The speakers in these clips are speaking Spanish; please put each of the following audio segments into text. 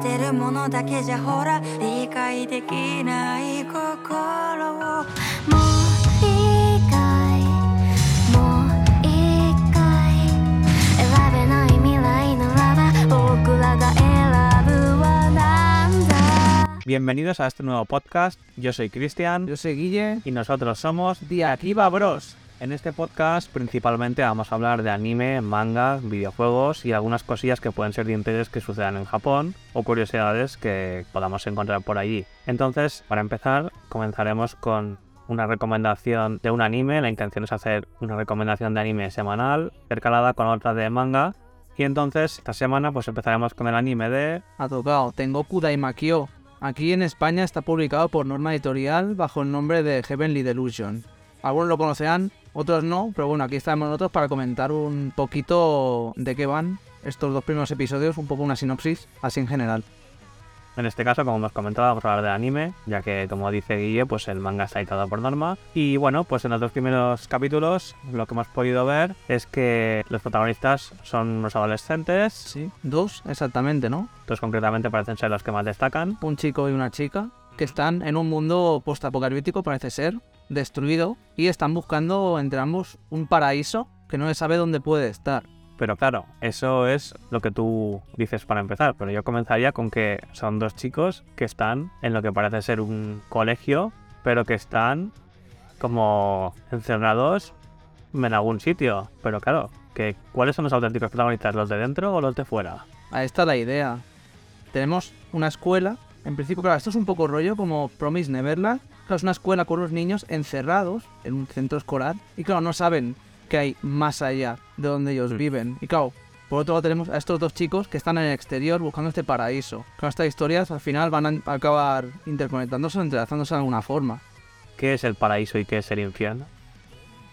てるものだけじゃほら理解できない心をもういいかいもういいかい選べない未来ならば僕らが選ぶはなんだ Bienvenidos a este nuevo podcast. Yo soy Cristian Yo soy Guille. y nosotros somos The Akiba Bros. En este podcast principalmente vamos a hablar de anime, manga, videojuegos y algunas cosillas que pueden ser de interés que sucedan en Japón o curiosidades que podamos encontrar por allí. Entonces, para empezar, comenzaremos con una recomendación de un anime. La intención es hacer una recomendación de anime semanal, intercalada con otra de manga. Y entonces, esta semana, pues empezaremos con el anime de Ha tocado Tengoku Daimakyo. Aquí en España está publicado por norma editorial bajo el nombre de Heavenly Delusion. Algunos lo conocerán, otros no, pero bueno, aquí estamos nosotros para comentar un poquito de qué van estos dos primeros episodios, un poco una sinopsis, así en general. En este caso, como hemos comentado, vamos a hablar de anime, ya que, como dice Guille, pues el manga está editado por norma. Y bueno, pues en los dos primeros capítulos, lo que hemos podido ver es que los protagonistas son unos adolescentes, Sí, dos exactamente, ¿no? dos concretamente parecen ser los que más destacan. Un chico y una chica que están en un mundo postapocalíptico, parece ser, destruido, y están buscando entre ambos un paraíso que no se sabe dónde puede estar. Pero claro, eso es lo que tú dices para empezar. Pero yo comenzaría con que son dos chicos que están en lo que parece ser un colegio, pero que están como encerrados en algún sitio. Pero claro, que ¿cuáles son los auténticos protagonistas? ¿Los de dentro o los de fuera? Ahí está la idea. Tenemos una escuela. En principio, claro, esto es un poco rollo como Promise Neverland. Claro, es una escuela con unos niños encerrados en un centro escolar. Y claro, no saben qué hay más allá de donde ellos Mm. viven. Y claro, por otro lado tenemos a estos dos chicos que están en el exterior buscando este paraíso. Claro, estas historias al final van a acabar interconectándose o entrelazándose de alguna forma. ¿Qué es el paraíso y qué es el infierno?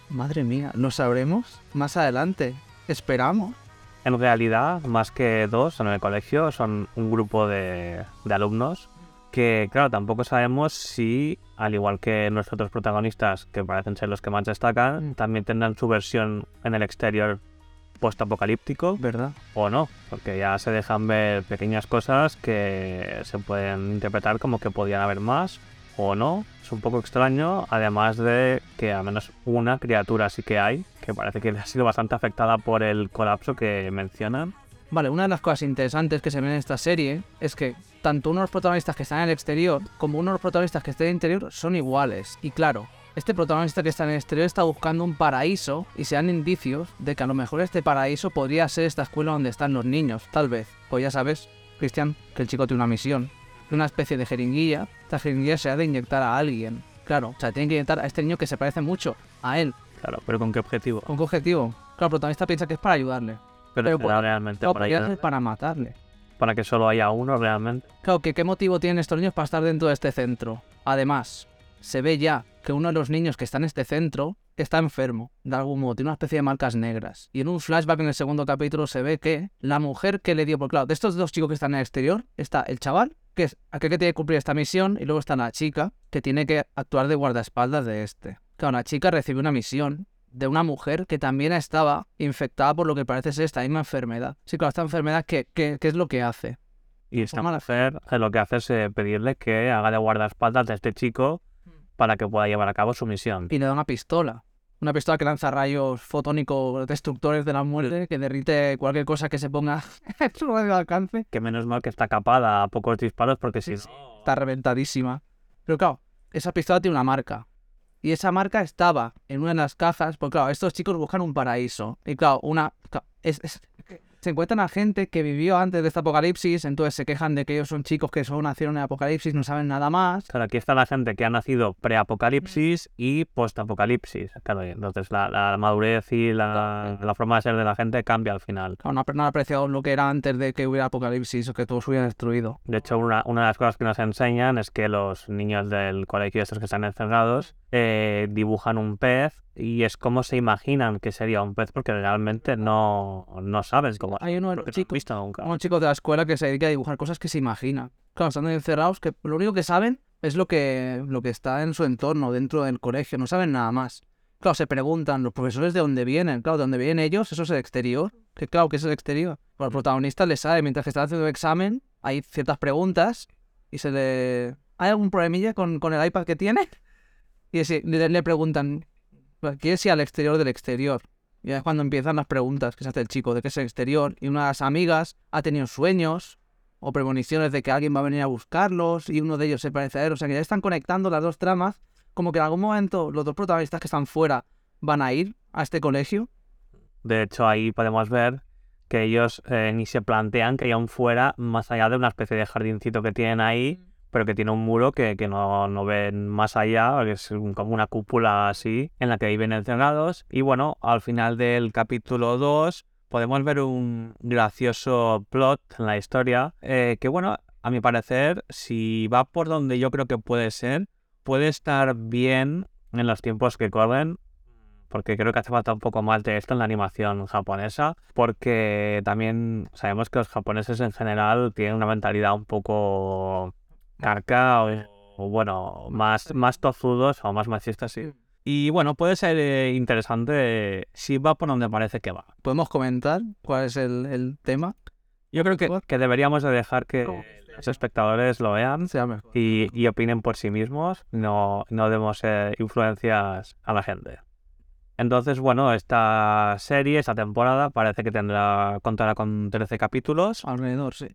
Madre mía, ¿lo sabremos más adelante? Esperamos. En realidad, más que dos en el colegio, son un grupo de, de alumnos que, claro, tampoco sabemos si, al igual que nuestros protagonistas, que parecen ser los que más destacan, Mm. también tendrán su versión en el exterior post-apocalíptico ¿Verdad? o no, porque ya se dejan ver pequeñas cosas que se pueden interpretar como que podían haber más o no. Es un poco extraño, además de que al menos una criatura sí que hay, que parece que ha sido bastante afectada por el colapso que mencionan. Vale, una de las cosas interesantes que se ven en esta serie es que tanto uno de los protagonistas que están en el exterior como uno de los protagonistas que está en el interior son iguales. Y claro, este protagonista que está en el exterior está buscando un paraíso y se dan indicios de que a lo mejor este paraíso podría ser esta escuela donde están los niños, tal vez. Pues ya sabes, Cristian, que el chico tiene una misión, una especie de jeringuilla. Esta jeringuilla se ha de inyectar a alguien. Claro, o sea, tiene que inyectar a este niño que se parece mucho a él. Claro, pero ¿con qué objetivo? ¿Con qué objetivo? Claro, el protagonista piensa que es para ayudarle. Pero, Pero será realmente Claro, para, ser para matarle. para que solo haya uno realmente. Claro, que qué motivo tienen estos niños para estar dentro de este centro. Además, se ve ya que uno de los niños que está en este centro está enfermo, de algún modo, tiene una especie de marcas negras. Y en un flashback en el segundo capítulo se ve que la mujer que le dio, por claro, de estos dos chicos que están en el exterior, está el chaval, que es aquel que tiene que cumplir esta misión, y luego está la chica, que tiene que actuar de guardaespaldas de este. Claro, la chica recibe una misión de una mujer que también estaba infectada por lo que parece ser esta misma enfermedad. Sí, claro, esta enfermedad, ¿qué, qué, qué es lo que hace? Y esta la- mujer eh, lo que hace es eh, pedirle que haga de guardaespaldas de este chico para que pueda llevar a cabo su misión. y le da una pistola. Una pistola que lanza rayos fotónicos destructores de la muerte, que derrite cualquier cosa que se ponga en su radio alcance. Que menos mal que está capada a pocos disparos porque si Sí. Está reventadísima. Pero claro, esa pistola tiene una marca. Y esa marca estaba en una de las cajas, porque claro, estos chicos buscan un paraíso. Y claro, una... es- se encuentran a gente que vivió antes de este apocalipsis, entonces se quejan de que ellos son chicos que solo nacieron en el apocalipsis, no saben nada más. Claro, aquí está la gente que ha nacido pre-apocalipsis y post-apocalipsis. Claro, entonces la, la madurez y la, la forma de ser de la gente cambia al final. Claro, no, no han apreciado lo que era antes de que hubiera apocalipsis o que todo se hubiera destruido. De hecho, una, una de las cosas que nos enseñan es que los niños del colegio, estos que están encerrados, eh, dibujan un pez y es como se imaginan que sería un pez porque realmente no, no sabes cómo Hay uno porque no nunca. unos chicos de la escuela que se dedica a dibujar cosas que se imaginan. Claro, están encerrados, que lo único que saben es lo que, lo que está en su entorno, dentro del colegio, no saben nada más. Claro, se preguntan los profesores de dónde vienen. Claro, de dónde vienen ellos, eso es el exterior. Que claro, que es el exterior. Bueno, el protagonista le sabe, mientras que está haciendo el examen, hay ciertas preguntas y se le... ¿Hay algún problemilla con, con el iPad que tiene? Y así, le, le preguntan, ¿quieres ir al exterior del exterior? Y es cuando empiezan las preguntas que se hace el chico, de qué es el exterior. Y una de las amigas ha tenido sueños o premoniciones de que alguien va a venir a buscarlos y uno de ellos se parece a él. O sea que ya están conectando las dos tramas, como que en algún momento los dos protagonistas que están fuera van a ir a este colegio. De hecho, ahí podemos ver que ellos eh, ni se plantean que hay un fuera más allá de una especie de jardincito que tienen ahí, pero que tiene un muro que, que no, no ven más allá, que es como una cúpula así, en la que viven encerrados. Y bueno, al final del capítulo 2 podemos ver un gracioso plot en la historia, eh, que bueno, a mi parecer, si va por donde yo creo que puede ser, puede estar bien en los tiempos que corren, porque creo que hace falta un poco más de esto en la animación japonesa, porque también sabemos que los japoneses en general tienen una mentalidad un poco carca o, o, bueno, más, más tozudos o más machistas, sí. Y bueno, puede ser eh, interesante si va por donde parece que va. ¿Podemos comentar cuál es el, el tema? Yo creo que, que deberíamos de dejar que los espectadores lo vean y, y opinen por sí mismos, no, no demos eh, influencias a la gente. Entonces, bueno, esta serie, esta temporada, parece que tendrá, contará con 13 capítulos. Alrededor, sí.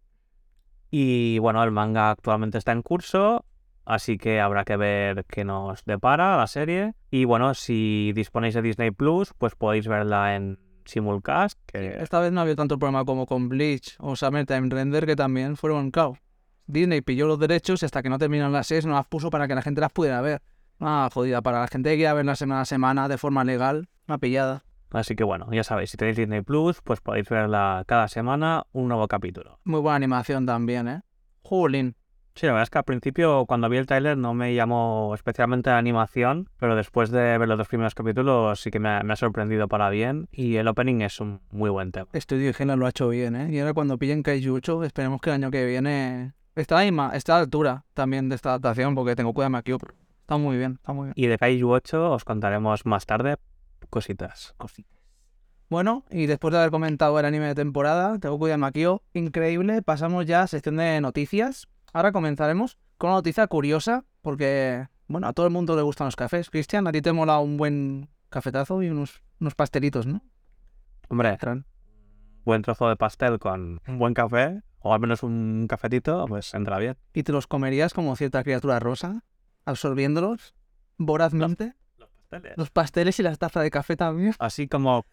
Y bueno, el manga actualmente está en curso, así que habrá que ver qué nos depara la serie. Y bueno, si disponéis de Disney Plus, pues podéis verla en simulcast, que Esta vez no había tanto problema como con Bleach o Summertime Render, que también fueron, claro. Disney pilló los derechos y hasta que no terminaron las series no las puso para que la gente las pudiera ver. Ah, jodida, para la gente que quiera verlas semana a semana de forma legal, una pillada. Así que bueno, ya sabéis, si tenéis Disney Plus, pues podéis verla cada semana un nuevo capítulo. Muy buena animación también, ¿eh? Jolín. Sí, la verdad es que al principio, cuando vi el tráiler, no me llamó especialmente la animación, pero después de ver los dos primeros capítulos sí que me ha, me ha sorprendido para bien y el opening es un muy buen tema. Estudio Higiene lo ha hecho bien, ¿eh? Y ahora cuando pillen Kaiju 8, esperemos que el año que viene... Está, ahí ma- está a la altura también de esta adaptación, porque tengo cuidado aquí. Está muy bien, está muy bien. Y de Kaiju 8 os contaremos más tarde cositas. Bueno, y después de haber comentado el anime de temporada, Tengoku Makio, increíble, pasamos ya a sección de noticias. Ahora comenzaremos con una noticia curiosa, porque, bueno, a todo el mundo le gustan los cafés. Cristian, a ti te mola un buen cafetazo y unos, unos pastelitos, ¿no? Hombre, buen trozo de pastel con un buen café, o al menos un cafetito, pues entra bien. ¿Y te los comerías como cierta criatura rosa, absorbiéndolos vorazmente? Los pasteles. Los pasteles y las tazas de café también. Así como,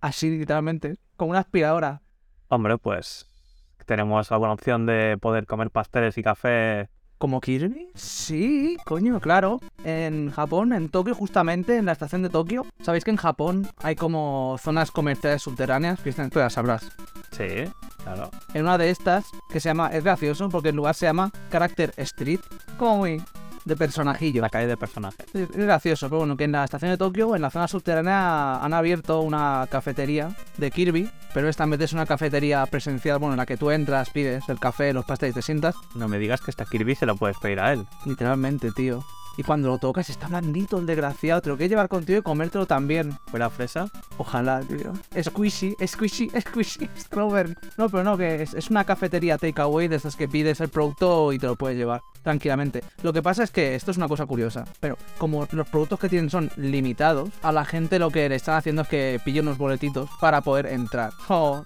Así, literalmente, como una aspiradora. hombre, pues tenemos alguna opción de poder comer pasteles y café. ¿Como Kirby? Sí, coño, claro. En Japón, en Tokio, justamente, en la estación de Tokio. ¿Sabéis que en Japón hay como zonas comerciales subterráneas? Cristian, tú ya sabrás. Sí, claro. En una de estas, que se llama... Es gracioso porque el lugar se llama Character Street. Como muy... De personajillo. La calle de personajes. Es es gracioso, pero bueno, que en la estación de Tokio, en la zona subterránea, han abierto una cafetería de Kirby, pero esta vez ser una cafetería presencial, bueno, en la que tú entras, pides el café, los pasteles te sientas, No me digas que esta Kirby se lo puedes pedir a él. literalmente, tío. Y cuando lo tocas está blandito el desgraciado, te lo quieres llevar contigo y comértelo también. ¿Fuera fresa? Ojalá, tío. Squishy, squishy, squishy, strawberry. No, pero no, que es, es una cafetería takeaway de esas que pides el producto y te lo puedes llevar tranquilamente. Lo que pasa es que esto es una cosa curiosa, pero como los productos que tienen son limitados, a la gente lo que le están haciendo es que pille unos boletitos para poder entrar. Oh,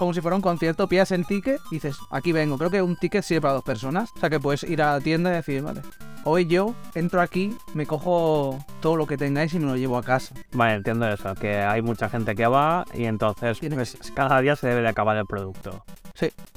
como si fuera un concierto, pillas el ticket y dices, aquí vengo. Creo que un ticket sirve para dos personas. O sea que puedes ir a la tienda y decir, vale, hoy yo entro aquí, me cojo todo lo que tengáis y me lo llevo a casa. Vale, entiendo eso, que hay mucha gente que va y entonces pues, cada día se debe de acabar el producto.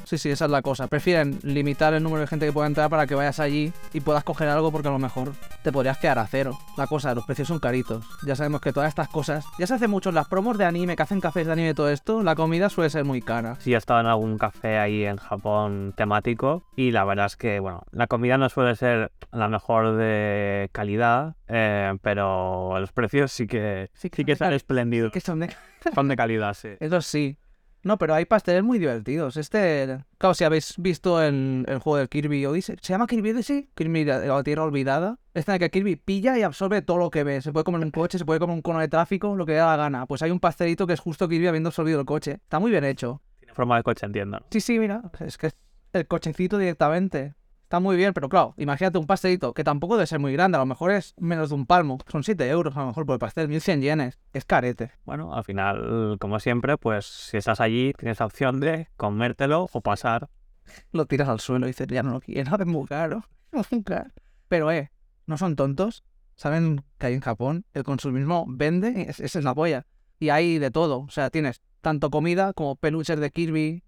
Sí, sí, esa es la cosa. Prefieren limitar el número de gente que pueda entrar para que vayas allí y puedas coger algo porque a lo mejor te podrías quedar a cero. La cosa, los precios son caritos. Ya sabemos que todas estas cosas, ya se hace mucho en las promos de anime, que hacen cafés de anime y todo esto, la comida suele ser muy cara. Sí, he estado en algún café ahí en Japón temático y la verdad es que, bueno, la comida no suele ser la mejor de calidad, eh, pero los precios sí que, Sí sí que son espléndidos. Que son de... Son de calidad, sí. Eso sí. No, pero hay pasteles muy divertidos. Este, claro, si habéis visto el, el juego del Kirby Odyssey, ¿se llama Kirby Odyssey? Kirby la, la Tierra Olvidada. Este en el que Kirby pilla y absorbe todo lo que ve. Se puede comer un coche, se puede comer un cono de tráfico, lo que da la gana. Pues hay un pastelito que es justo Kirby habiendo absorbido el coche. Está muy bien hecho. Tiene forma de coche, entiendo. Sí, sí, mira, es que el cochecito directamente. Está muy bien, pero claro, imagínate un pastelito que tampoco debe ser muy grande, a lo mejor es menos de un palmo. Son 7 euros a lo mejor por el pastel, 1100 yenes. Es carete. Bueno, al final, como siempre, pues si estás allí, tienes la opción de comértelo o pasar. Lo tiras al suelo y dices, ya no lo quiero, es muy caro. Es muy caro. Pero, eh, no son tontos. Saben que hay en Japón el consumismo vende, es- esa es la polla. Y hay de todo. O sea, tienes tanto comida como peluches de Kirby,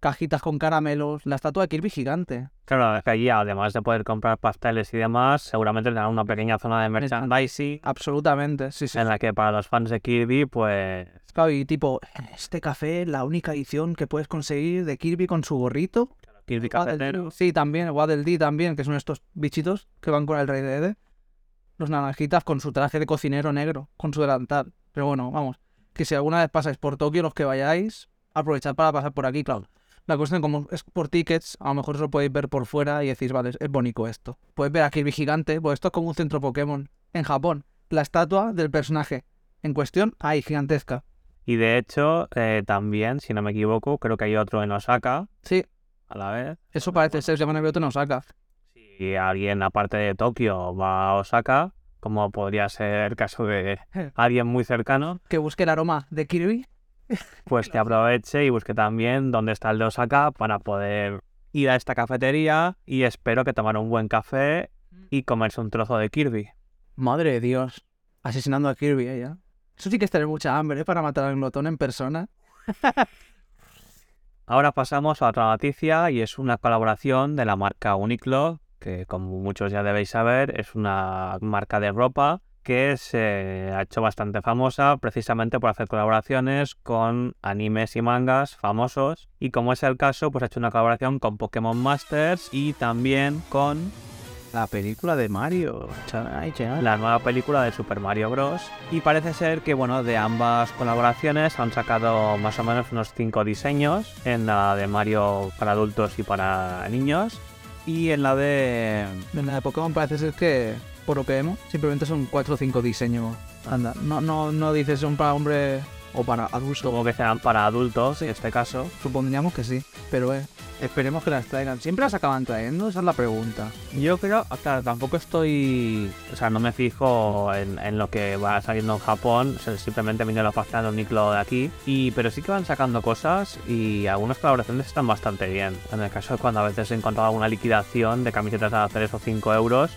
cajitas con caramelos, la estatua de Kirby gigante. Claro, es que allí, además de poder comprar pasteles y demás, seguramente tendrán una pequeña zona de merchandising Absolutamente, sí, sí. en la que para los fans de Kirby, pues Claro, y tipo, este café, la única edición que puedes conseguir de Kirby con su gorrito. Kirby cafetero. Sí, también, Waddle Dee también, que son estos bichitos que van con el rey de Ede. Los naranjitas con su traje de cocinero negro, con su delantal. Pero bueno, vamos, que si alguna vez pasáis por Tokio, los que vayáis, aprovechad para pasar por aquí, claro. La cuestión, como es por tickets, a lo mejor os lo podéis ver por fuera y decís, vale, es bonito esto. Puedes ver a Kirby gigante, pues esto es como un centro Pokémon en Japón. La estatua del personaje en cuestión, ahí, gigantesca. Y de hecho, eh, también, si no me equivoco, creo que hay otro en Osaka Sí, a la vez. eso parece ser, se llama Nebioto en Osaka. Si alguien aparte de Tokio va a Osaka, como podría ser el caso de alguien muy cercano, Que busque el aroma de Kirby. Pues que aproveche y busque también dónde está el de Osaka para poder ir a esta cafetería y espero que tomar un buen café y comerse un trozo de Kirby. Madre de Dios. Asesinando a Kirby, eh, ya. Eso sí que es tener mucha hambre, ¿eh? Para matar al glotón en persona. Ahora pasamos a otra noticia y es una colaboración de la marca Uniqlo, que como muchos ya debéis saber es una marca de ropa que se ha hecho bastante famosa precisamente por hacer colaboraciones con animes y mangas famosos y como es el caso pues ha hecho una colaboración con Pokémon Masters y también con La película de Mario. la nueva película de Super Mario Bros. Y parece ser que, bueno, de ambas colaboraciones han sacado más o menos unos 5 diseños. En la de Mario para adultos y para niños. Y en la de... En la de Pokémon parece ser que, por lo que vemos, simplemente son 4 o 5 diseños. Anda, no, no, no dices son para hombre o para adulto. Supongo que serán para adultos, en este caso. Supondríamos que sí, pero eh, esperemos que las traigan. ¿Siempre las acaban trayendo? Esa es la pregunta. Yo creo, claro, tampoco estoy... O sea, no me fijo en, en lo que va saliendo en Japón. o sea, simplemente me la página de Uniqlo de aquí. Y, pero sí que van sacando cosas y algunas colaboraciones están bastante bien. En el caso de cuando a veces he encontrado alguna liquidación de camisetas a 3 o 5 euros,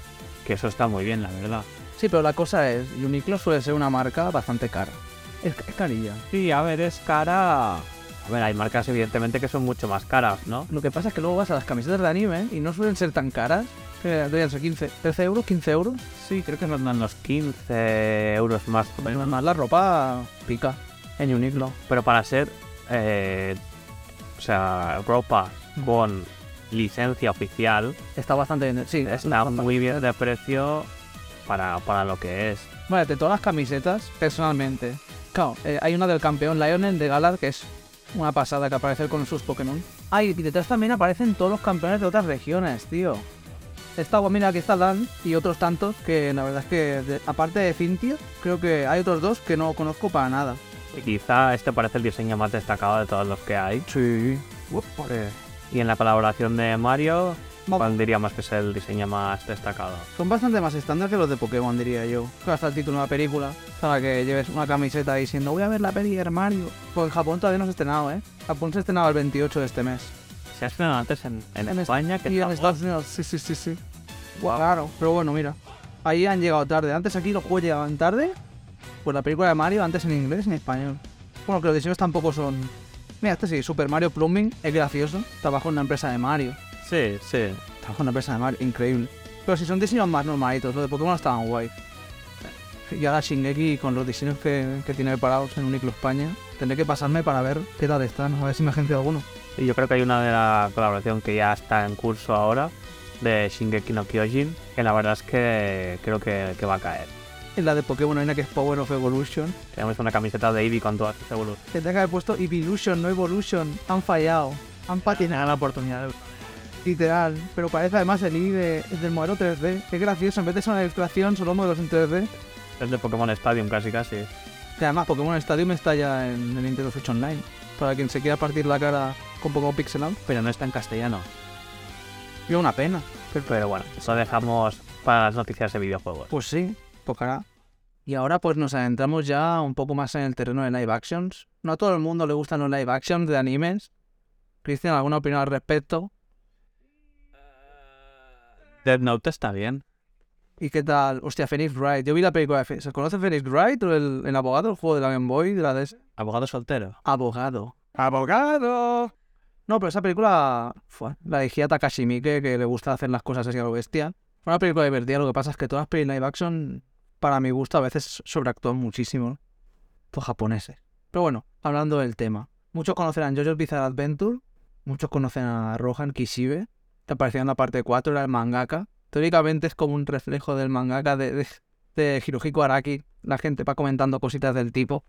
que eso está muy bien, la verdad. Sí, pero la cosa es, Uniqlo suele ser una marca bastante cara. Es, es carilla. Sí, a ver, es cara... A ver, hay marcas evidentemente que son mucho más caras, ¿no? Lo que pasa es que luego vas a las camisetas de anime y no suelen ser tan caras. Que deberían ser 15, 13 euros, 15 euros. Sí, creo que nos dan los 15 euros más o menos. Más la ropa pica en Uniqlo. pero para ser, eh, o sea, ropa con licencia oficial, Está bastante bien. Sí, está muy bien de precio para, para lo que es. Vale, de todas las camisetas, personalmente. Claro, eh, hay una del campeón Lionel de Galar que es una pasada que aparece con sus Pokémon. Ay, y detrás también aparecen todos los campeones de otras regiones, tío. Está, bueno, mira, aquí está Dan y otros tantos que la verdad es que, de- aparte de Cynthia, creo que hay otros dos que no conozco para nada. Y quizá este parece el diseño más destacado de todos los que hay. Sí. Y en la colaboración de Mario, ¿cuál diríamos que es el diseño más destacado? Son bastante más estándar que los de Pokémon, diría yo. Hasta el título de una película, para que lleves una camiseta diciendo voy a ver la peli de Mario. Pues en Japón todavía no se ha estrenado, ¿eh? Japón se estrenaba el 28 de este mes. Se ha estrenado antes en, en En España que Y en Estados Unidos, sí, sí, sí, sí. Claro, pero bueno, mira. Ahí han llegado tarde. Antes aquí los juegos llegaban tarde. Pues la película de Mario antes en inglés y en español. Bueno, que los diseños tampoco son... Mira, este sí, Super Mario Plumbing, es gracioso. Trabaja en una empresa de Mario. Sí, sí. Trabaja en una empresa de Mario, increíble. Pero si son diseños más normalitos, los de Pokémon estaban guay. Y ahora Shingeki con los diseños que, que tiene preparados en Uniqlo España, tendré que pasarme para ver qué tal están, a ver si me agencia alguno. Y yo creo que hay una de la colaboración que ya está en curso ahora, de Shingeki no Kyojin, que la verdad es que creo que, que va a caer. En la de Pokémon hay una que es Power of Evolution. Tenemos una camiseta de Eevee con todas sus evoluciones. Tendría que haber puesto Evolution, no Evolution. Han fallado. Han patinado la oportunidad. Literal. Pero parece además el I de- del modelo 3D. Qué gracioso. En vez de ser una ilustración, son los modelos en 3D. Es de Pokémon Stadium casi casi. Que además Pokémon Stadium está ya en el Nintendo Switch Online. Para quien se quiera partir la cara un poco pixelado. Pero no está en castellano. Y una pena. Pero, pero bueno, eso dejamos para las noticias de videojuegos. Pues sí, tocará. Y ahora pues nos adentramos ya un poco más en el terreno de live actions. No a todo el mundo le gustan los live actions de animes. Cristian, ¿alguna opinión al respecto? Death Note está bien. ¿Y qué tal? Hostia, Phoenix Wright. Yo vi la película de Phoenix. ¿Se conoce Phoenix Wright? ¿O el, el abogado? El juego de la Game Boy, de la DS. Abogado soltero. Abogado. ¡Abogado! No, pero esa película fue, la dirigía Takashi Miike, que le gusta hacer las cosas así a lo bestia. Fue una película divertida, lo que pasa es que todas las películas live action, para mi gusto, a veces sobreactúan muchísimo. Los japoneses. Pero bueno, hablando del tema. Muchos conocerán JoJo's Bizarre Adventure, muchos conocen a Rohan Kishibe, que aparecía en la parte 4, era el mangaka. Teóricamente es como un reflejo del mangaka de, de, de Hirohiko Araki. La gente va comentando cositas del tipo.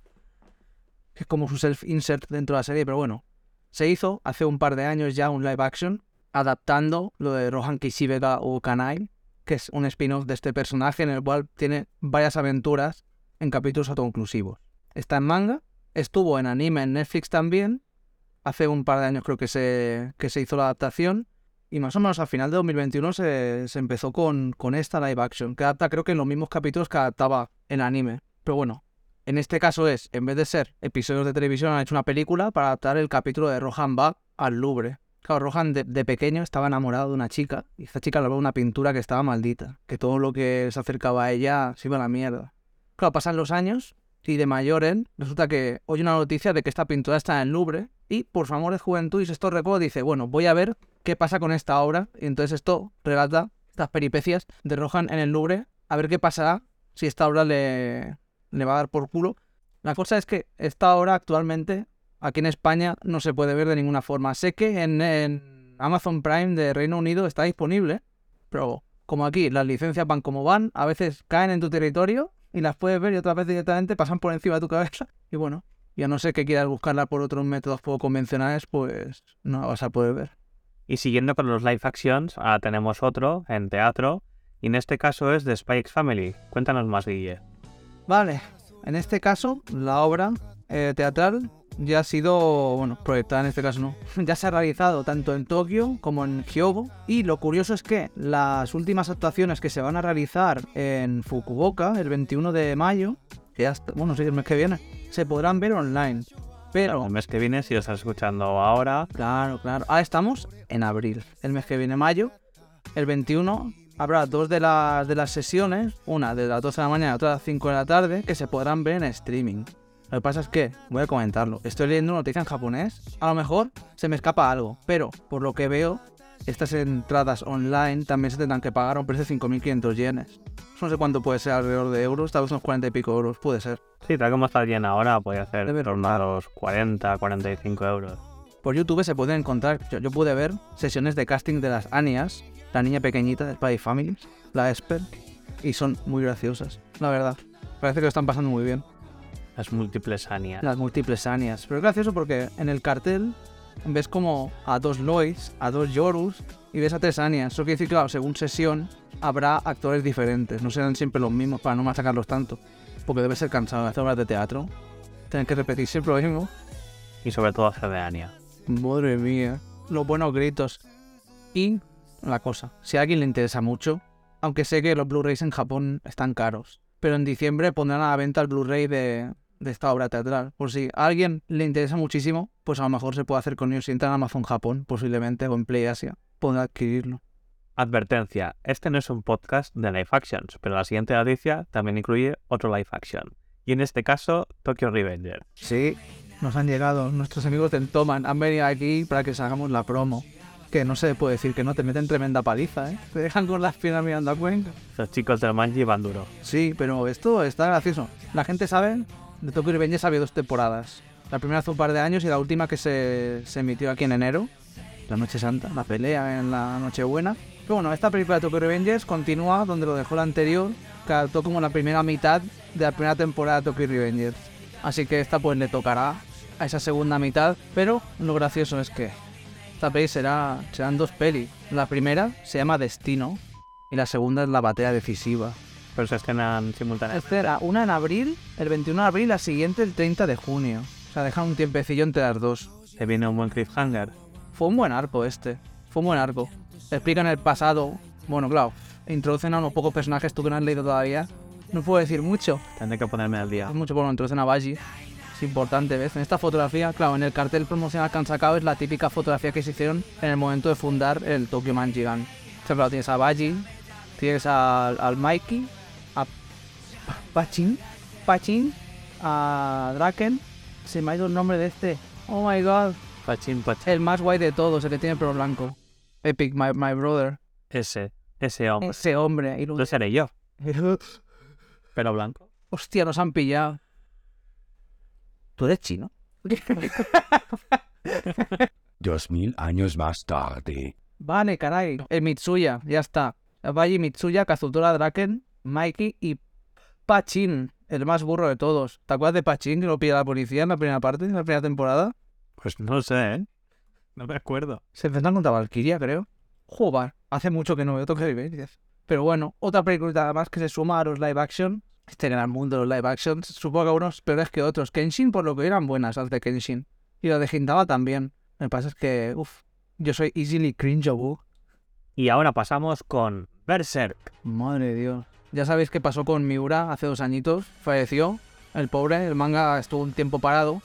Es como su self-insert dentro de la serie, pero bueno, se hizo hace un par de años ya un live action adaptando lo de Rohan Kishibe ga Kanai, que es un spin-off de este personaje en el cual tiene varias aventuras en capítulos autoconclusivos. Está en manga, estuvo en anime en Netflix también, hace un par de años creo que se, que se hizo la adaptación, y más o menos al final de 2021 se, se empezó con, con esta live action, que adapta creo que en los mismos capítulos que adaptaba en anime. Pero bueno, en este caso es, en vez de ser episodios de televisión, han hecho una película para adaptar el capítulo de Rohan va al Louvre. Claro, Rohan de, pequeño estaba enamorado de una chica y esta chica le hablaba una pintura que estaba maldita, que todo lo que se acercaba a ella se iba a la mierda. Claro, pasan los años y de mayor él resulta que oye una noticia de que esta pintura está en el Louvre y por su amor de juventud y esto recuerdo dice, bueno, voy a ver qué pasa con esta obra y entonces esto relata estas peripecias de Rohan en el Louvre, a ver qué pasará si esta obra le, le va a dar por culo. La cosa es que esta obra actualmente aquí en España no se puede ver de ninguna forma. Sé que en, en, Amazon Prime de Reino Unido está disponible, pero como aquí las licencias van como van, a veces caen en tu territorio y las puedes ver y otras veces directamente pasan por encima de tu cabeza. Y bueno, ya no sé que quieras buscarla por otros métodos poco convencionales, pues no la vas a poder ver. Y siguiendo con los live actions, ahora tenemos otro en teatro, y en este caso es de X Family. Cuéntanos más, Guille. Vale, en este caso, la obra eh, teatral ya ha sido, bueno, proyectada en este caso no, ya se ha realizado tanto en Tokio como en Hyogo. Y lo curioso es que las últimas actuaciones que se van a realizar en Fukuoka el 21 de mayo, que ya está, bueno, sí, el mes que viene, se podrán ver online. Pero... El mes que viene, si lo estás escuchando ahora... Claro, claro. Ahora estamos en abril. El mes que viene, mayo. El 21 habrá dos de, las de las sesiones, una de las 12 de la mañana y otra de las 5 de la tarde, que se podrán ver en streaming. Lo que pasa es que, voy a comentarlo, estoy leyendo una noticia en japonés, a lo mejor se me escapa algo, pero por lo que veo, estas entradas online también se tendrán que pagar a un precio de 5.500 yenes. No sé cuánto puede ser alrededor de euros, tal vez unos 40 y pico euros, puede ser. Sí, tal como está llena ahora, puede hacer tornar los 40, 45 euros. Por YouTube se pueden encontrar, yo, yo pude ver sesiones de casting de las Anias, la niña pequeñita de Spy Family, la Esper, y son muy graciosas, la verdad. Parece que lo están pasando muy bien. Las múltiples Anias. Las múltiples Anias. Pero es gracioso porque en el cartel ves como a dos Lois, a dos Yorus y ves a tres Anias. Eso quiere decir, claro, según sesión habrá actores diferentes. No serán siempre los mismos para no machacarlos tanto. Porque debe ser cansado de hacer obras de teatro. Tener que repetir siempre lo mismo. Y sobre todo hacer de Ania. Madre mía. Los buenos gritos. Y la cosa, si a alguien le interesa mucho, aunque sé que los Blu-rays en Japón están caros, pero en diciembre pondrán a la venta el Blu-ray de, de esta obra teatral. Por si a alguien le interesa muchísimo, pues a lo mejor se puede hacer con ellos si entra en Amazon Japón, posiblemente, o en Play Asia, podrá adquirirlo. Advertencia, este no es un podcast de live actions, pero la siguiente noticia también incluye otro live action. Y en este caso, Tokyo Revenger. Sí, nos han llegado nuestros amigos del Toman, han venido aquí para que os hagamos la promo. Que no se puede decir que no, te meten tremenda paliza, ¿eh? Te dejan con las piernas mirando a Cuenca. Los chicos del Manji van duro. Sí, pero esto está gracioso. La gente sabe, de Tokyo Revengers ha habido dos temporadas. La primera hace un par de años y la última que se, se emitió aquí en enero. La Noche Santa, la pelea en la Nochebuena. Pero bueno, esta película de Tokyo Revengers continúa donde lo dejó la anterior, que adaptó como la primera mitad de la primera temporada de Tokyo Revengers. Así que esta pues le tocará a esa segunda mitad, pero lo gracioso es que esta peli será, serán dos pelis. La primera se llama Destino y la segunda es La Batalla Decisiva. Pero se estrenan simultáneamente. Tercera, una en abril, el 21 de abril, la siguiente el 30 de junio. O sea, dejan un tiempecillo entre las dos. Se viene un buen cliffhanger. Fue un buen arco este. Fue un buen arco. Explican el pasado. Bueno, claro. Introducen a unos pocos personajes, tú que no has leído todavía. No puedo decir mucho. Tendré que ponerme al día. Es mucho por lo introducen a Baji. Es importante, ¿ves? En esta fotografía, claro, en el cartel promocional que han sacado es la típica fotografía que se hicieron en el momento de fundar el Tokyo Man Gigant. O sea, claro, tienes a Baji, tienes al, al Mikey, Pachin, Pachin, a Draken. Se me ha ido el nombre de este. Oh my god. Pachín, pachín. El más guay de todos, el que tiene el pelo blanco. Epic, my, my brother. Ese, ese hombre. Ese hombre. Y lo- Lo seré yo. Pero blanco. Hostia, nos han pillado. ¿Tú eres chino? Dos mil años más tarde. Vale, caray. El Mitsuya, ya está. Baji Mitsuya, Kazutora Draken, Mikey y Pachin, el más burro de todos. ¿Te acuerdas de Pachin que lo pilla la policía en la primera parte, en la primera temporada? Pues no sé, ¿eh? No me acuerdo. Se enfrentan contra Valkyria, creo. Joder, hace mucho que no veo Tokyo Revengers. Pero bueno, otra película más que se suma a los live action. Este gran mundo de los live action. Supongo que unos peores que otros. Kenshin, por lo que eran buenas las de Kenshin. Y las de Hintama también. Lo que pasa es que, uff, yo soy easily cringeable. Y ahora pasamos con Berserk. Madre de Dios. Ya sabéis qué pasó con Miura hace dos añitos. Falleció. El pobre, el manga estuvo un tiempo parado.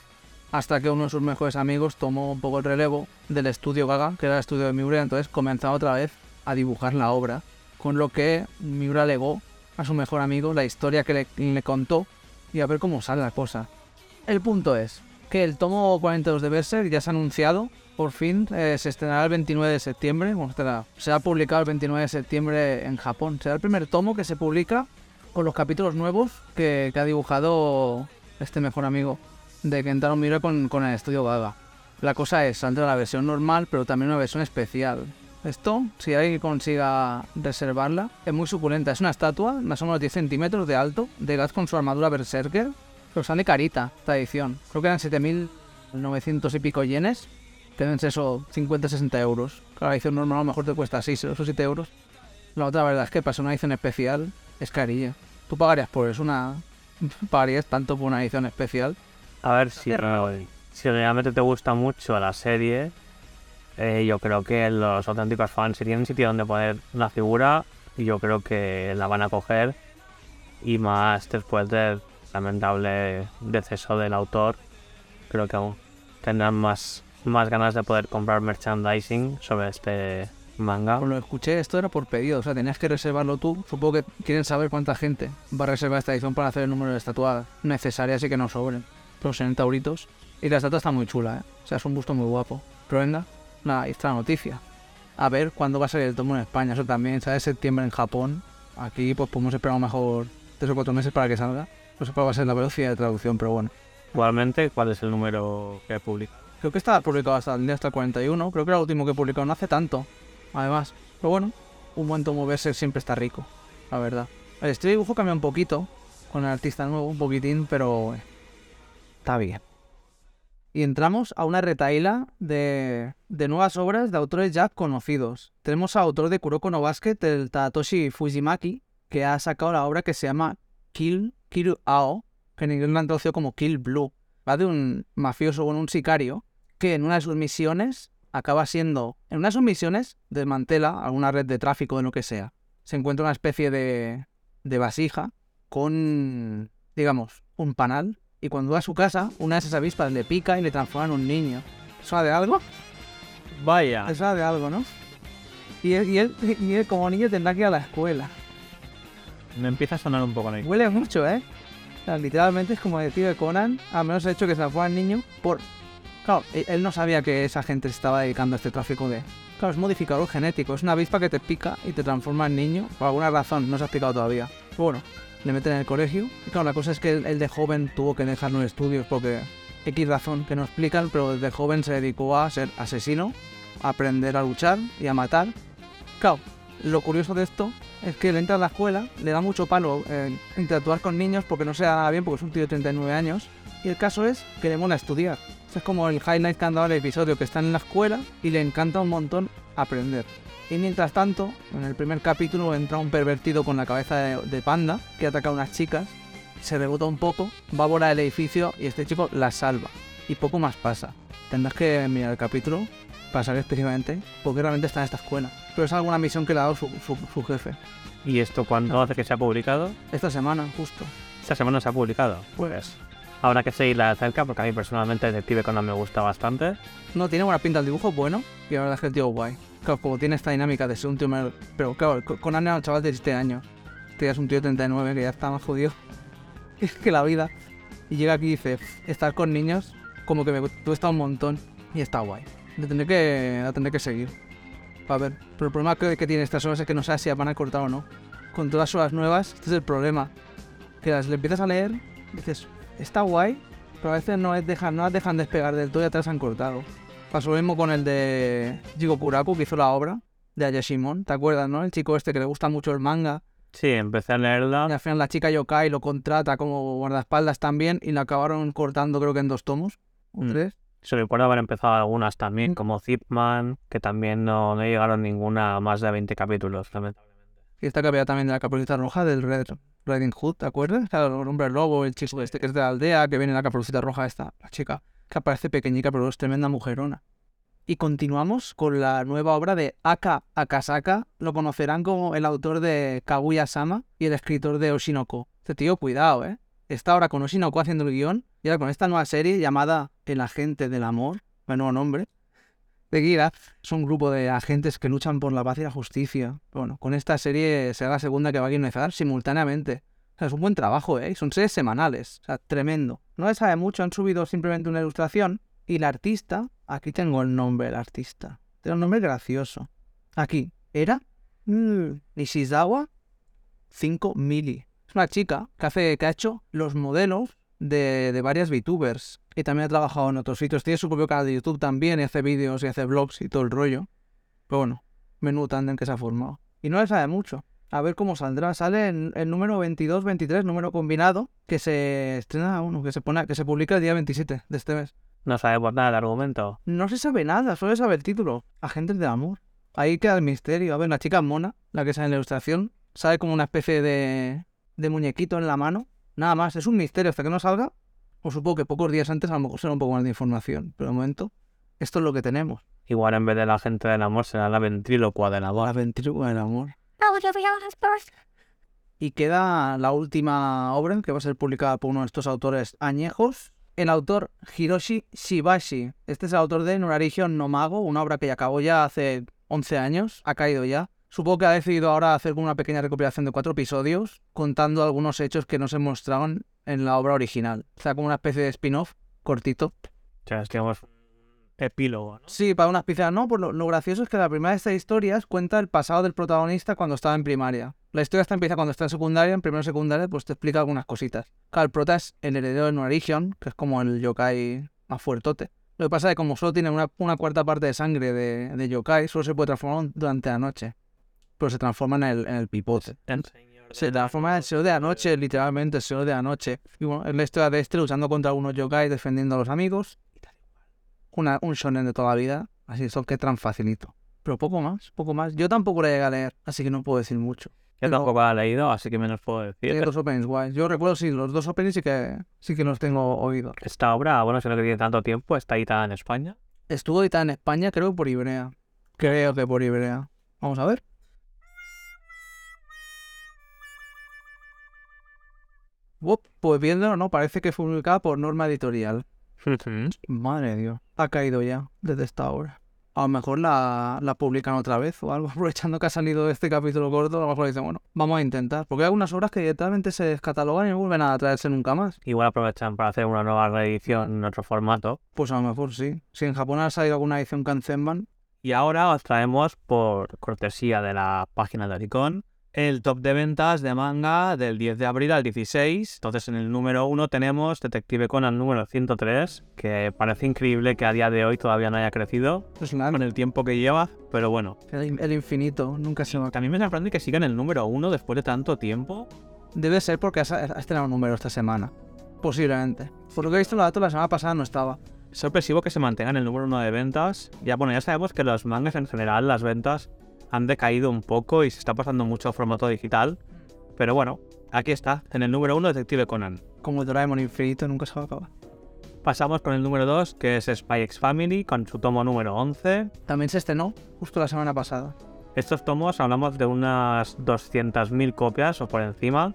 Hasta que uno de sus mejores amigos tomó un poco el relevo del estudio Gaga, que era el estudio de Miura. Entonces comenzaba otra vez a dibujar la obra. Con lo que Miura legó a su mejor amigo la historia que le, le contó y a ver cómo sale la cosa. El punto es que el tomo 42 de Berserk ya se ha anunciado. Por fin eh, se estrenará el 29 de septiembre. Bueno, estará- será publicado el 29 de septiembre en Japón. Será el primer tomo que se publica con los capítulos nuevos que, que ha dibujado este mejor amigo de Kentaro Miura con, con el estudio Gaga. La cosa es, saldrá la versión normal, pero también una versión especial. Esto, si alguien consiga reservarla, es muy suculenta. Es una estatua, más o menos 10 centímetros de alto, de Gaz con su armadura Berserker. Pero sale carita esta edición. Creo que eran 7.900 y pico yenes. Ser eso, 50-60 euros. Claro, la edición normal a lo mejor te cuesta 6 o 7 euros. La otra verdad es que para ser una edición especial es carilla. Tú pagarías por eso una... Pagarías tanto por una edición especial. A ver si, si realmente te gusta mucho la serie, eh, yo creo que los auténticos fans, si tienen sitio donde poner la figura, yo creo que la van a coger. Y más después del lamentable deceso del autor, creo que aún tendrán más, más ganas de poder comprar merchandising sobre este manga. Lo escuché, esto era por pedido, o sea, tenías que reservarlo tú. Supongo que quieren saber cuánta gente va a reservar esta edición para hacer el número de estatuas necesarias y que no sobren. Pero en tauritos. Y la estatua está muy chula, ¿eh? O sea, es un busto muy guapo. Pero venga, nada, ahí está la noticia. A ver cuándo va a salir el tomo en España, eso también, ¿sabes? Septiembre en Japón. Aquí, pues podemos esperar a lo mejor tres o cuatro meses para que salga. No sé cuál va a ser la velocidad de traducción, pero bueno. Igualmente, ¿cuál es el número que publica? Creo que está publicado hasta el día hasta el 41. Creo que era el último que publicado no hace tanto. Además. Pero bueno, un buen tomo Berserk siempre está rico. La verdad. De dibujo cambia un poquito. Con el artista nuevo, un poquitín, pero. eh, Está bien. Y entramos a una retaíla de, de nuevas obras de autores ya conocidos. Tenemos al autor de Kuroko no Basket, el Tatoshi Fujimaki, que ha sacado la obra que se llama Kill Kiru Ao, que en inglés la han traducido como Kill Blue. Va de un mafioso o un sicario que en una de sus misiones acaba siendo. En una de sus misiones desmantela alguna red de tráfico de lo que sea. Se encuentra una especie de, de vasija con, digamos, un panal. Y cuando va a su casa, una de esas avispas le pica y le transforma en un niño. ¿Suena de algo? Vaya. Suena de algo, ¿no? Y él, y, él, y él como niño tendrá que ir a la escuela. Me empieza a sonar un poco ahí. Huele mucho, ¿eh? O sea, literalmente es como decir de Conan, al menos el hecho que se fue al niño por... Claro, él- él no sabía que esa gente se estaba dedicando a este tráfico de... Claro, es modificador genético, es una avispa que te pica y te transforma en niño, por alguna razón, no se ha explicado todavía. Bueno, le meten en el colegio, claro, la cosa es que él de joven tuvo que dejar los estudios porque... X razón que no explican, pero desde joven se dedicó a ser asesino, a aprender a luchar y a matar. Claro, lo curioso de esto es que él entra a la escuela, le da mucho palo eh, interactuar con niños porque no se da nada bien porque es un tío de 39 años. Y el caso es que le mola estudiar. Esto es como el highlight que han dado el episodio, que está en la escuela y le encanta un montón aprender. Y mientras tanto, en el primer capítulo entra un pervertido con la cabeza de, de panda que ataca a unas chicas, se rebota un poco, va a volar el edificio y este chico la salva. Y poco más pasa. Tendrás que mirar el capítulo para salir específicamente porque realmente está en esta escuela. Pero es alguna misión que le ha dado su, su- su jefe. ¿Y esto cuándo hace que se ha publicado? Esta semana, justo. Esta semana se ha publicado. Pues habrá que seguirla de cerca porque a mí personalmente Detective Conan me gusta bastante. No, tiene buena pinta el dibujo, bueno. Y la verdad es que el tío guay. Claro, como tiene esta dinámica de ser un tío... mer- Pero claro, Co- Conan era un chaval de 17 años. Este ya es un tío de 39 que ya está más jodido que la vida. Y llega aquí y dice, "Pff, estar con niños como que me cuesta un montón. Y está guay. Le tendré que, la tendré que seguir. Para ver. Pero el problema que, tiene estas horas es que no sabes si van a cortar o no. Con todas las horas nuevas, este es el problema. Que las le empiezas a leer, dices, está guay, pero a veces no, es dejan, no las dejan despegar del todo y atrás han cortado. Pasó lo mismo con el de Jigo Kuraku, que hizo la obra de Ayashimon. ¿Te acuerdas, no? El chico este que le gusta mucho el manga. Sí, empecé a leerla. Y al final la chica yokai lo contrata como guardaespaldas también y la acabaron cortando creo que en dos tomos. O Mm. tres. Se recuerda haber empezado algunas también, como Zipman, que también no, no llegaron ninguna a más de 20 capítulos, lamentablemente. Y esta que había también de la caperucita roja del Red Riding Hood, ¿te acuerdas? El hombre lobo, el chico este que es de la aldea, que viene en la caperucita roja esta, la chica, que aparece pequeñica pero es tremenda mujerona. Y continuamos con la nueva obra de Aka Akasaka. Lo conocerán como el autor de Kaguya-sama y el escritor de Oshinoko. Este tío, cuidado, ¿eh? Está ahora con Oshinoko haciendo el guion y ahora con esta nueva serie llamada El Agente del Amor, nuevo nombre, de Gira. Es un grupo de agentes que luchan por la paz y la justicia. Bueno, con esta serie será la segunda que va a guionizar simultáneamente. O sea, es un buen trabajo, ¿eh? Son series semanales. O sea, tremendo. No se sabe mucho, han subido simplemente una ilustración. Y la artista, aquí tengo el nombre del artista. Tiene un nombre gracioso. Aquí, ¿era? Mm, Nishizawa 5 Mili. Es una chica que, hace, que ha hecho los modelos de, de varias VTubers. Y también ha trabajado en otros sitios. Tiene su propio canal de YouTube también y hace vídeos y hace vlogs y todo el rollo. Pero bueno, menú tándem que se ha formado. Y no le sabe mucho. A ver cómo saldrá. Sale en el número 22-23, número combinado, que se estrena uno, que se pone, que se publica el día 27 de este mes. No sabemos nada del argumento. No se sabe nada, solo se sabe el título. Agentes de amor. Ahí queda el misterio. A ver, la chica mona, la que sale en la ilustración, sale como una especie de, de muñequito en la mano. Nada más, es un misterio hasta que no salga. O supongo que pocos días antes a lo mejor será un poco más de información. Pero de momento, esto es lo que tenemos. Igual en vez de la gente del amor será la ventrílocua del La amor. aventura del amor. Y queda la última obra que va a ser publicada por uno de estos autores añejos. El autor Hiroshi Shibashi. Este es el autor de Nurarigion no Mago, una obra que ya acabó ya hace 11 años, ha caído ya. Supongo que ha decidido ahora hacer una pequeña recopilación de cuatro episodios, contando algunos hechos que no se mostraban en la obra original. O sea, como una especie de spin-off cortito. O sea, es digamos epílogo, ¿no? Sí, para unas piezas no, pues lo, lo gracioso es que la primera de estas historias cuenta el pasado del protagonista cuando estaba en primaria. La historia está empieza cuando está en secundaria, en primero secundaria, pues te explica algunas cositas. Claro, el prota es el heredero de Norarigion, que es como el yokai más fuerteote. Lo que pasa es que como solo tiene una, una cuarta parte de sangre de, de yokai, solo se puede transformar durante la noche. Pero se transforma en el, en el pipote. Se transforma en Señor de la Noche, literalmente el Señor de la Noche. Y bueno, es la historia de este luchando contra algunos yokai, defendiendo a los amigos. Una, un shonen de toda la vida, así son que tan facilito. Pero poco más, poco más. Yo tampoco le llegué a leer, así que no puedo decir mucho. Yo tampoco la he leído, así que menos puedo decir. Tiene dos openings guays. Yo recuerdo, sí, los dos openings sí que, sí que los tengo oídos. Esta obra, bueno, si no que tiene tanto tiempo, está editada en España. Estuvo editada en España, creo que por Ibrea. Creo que por Ibrea. Vamos a ver. Uop, pues viéndolo, no, parece que fue publicada por Norma Editorial. Madre de Dios, ha caído ya desde esta hora. A lo mejor la, la publican otra vez o algo, aprovechando que ha salido este capítulo corto, a lo mejor dicen, bueno, vamos a intentar. Porque hay algunas obras que directamente se descatalogan y no vuelven a traerse nunca más. Igual aprovechan para hacer una nueva reedición en otro formato. Pues a lo mejor sí. Si en Japón ha salido alguna edición Kanzenban, Y ahora os traemos, por cortesía de la página de Oricon, el top de ventas de manga del 10 de abril al 16. Entonces, en el número 1 tenemos Detective Conan número 103, que parece increíble que a día de hoy todavía no haya crecido es una con el tiempo que lleva, pero bueno. el, in- el infinito, nunca se va. También me sorprende que siga en el número 1 después de tanto tiempo. Debe ser porque has, has estrenado un número esta semana. Posiblemente. Por lo que he visto en los datos, la semana pasada no estaba. Es sorpresivo que se mantenga en el número 1 de ventas. Ya, bueno, ya sabemos que los mangas en general, las ventas han decaído un poco y se está pasando mucho a formato digital. Pero bueno, aquí está, en el número 1 Detective Conan. Como Doraemon infinito, nunca se va a acabar. Pasamos con el número 2, que es Spy X Family, con su tomo número 11. También se estrenó justo la semana pasada. Estos tomos hablamos de unas 200.000 copias o por encima.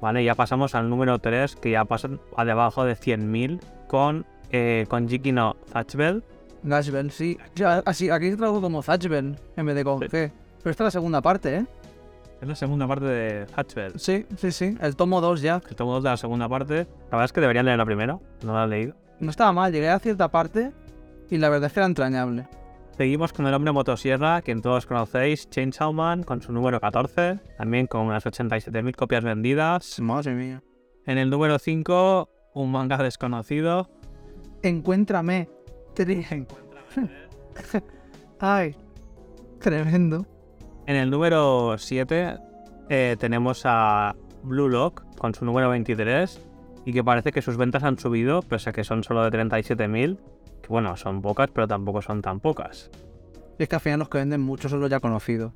Vale, ya pasamos al número 3, que ya pasan a debajo de 100.000, con, eh, con Jiki no Thatchbell. Gashbell, sí. Ya, así, aquí se tradujo como Thatchbell en vez de con. G. Pero esta es la segunda parte, ¿eh? Es la segunda parte de Thatchbell. Sí, sí, sí. El tomo 2 ya. El tomo 2 de la segunda parte. La verdad es que deberían leer la primera, no la he leído. No estaba mal, llegué a cierta parte y la verdad es que era entrañable. Seguimos con el hombre motosierra, quien todos conocéis, Chainsaw Man, con su número 14, también con unas 87.000 copias vendidas. Madre mía. En el número 5, un manga desconocido. Encuéntrame. Ay, tremendo. En el número 7 eh, tenemos a Blue Lock con su número 23 y que parece que sus ventas han subido, pese a que son solo de 37.000, que bueno, son pocas, pero tampoco son tan pocas. Y es que al final los que venden mucho son los ya conocidos.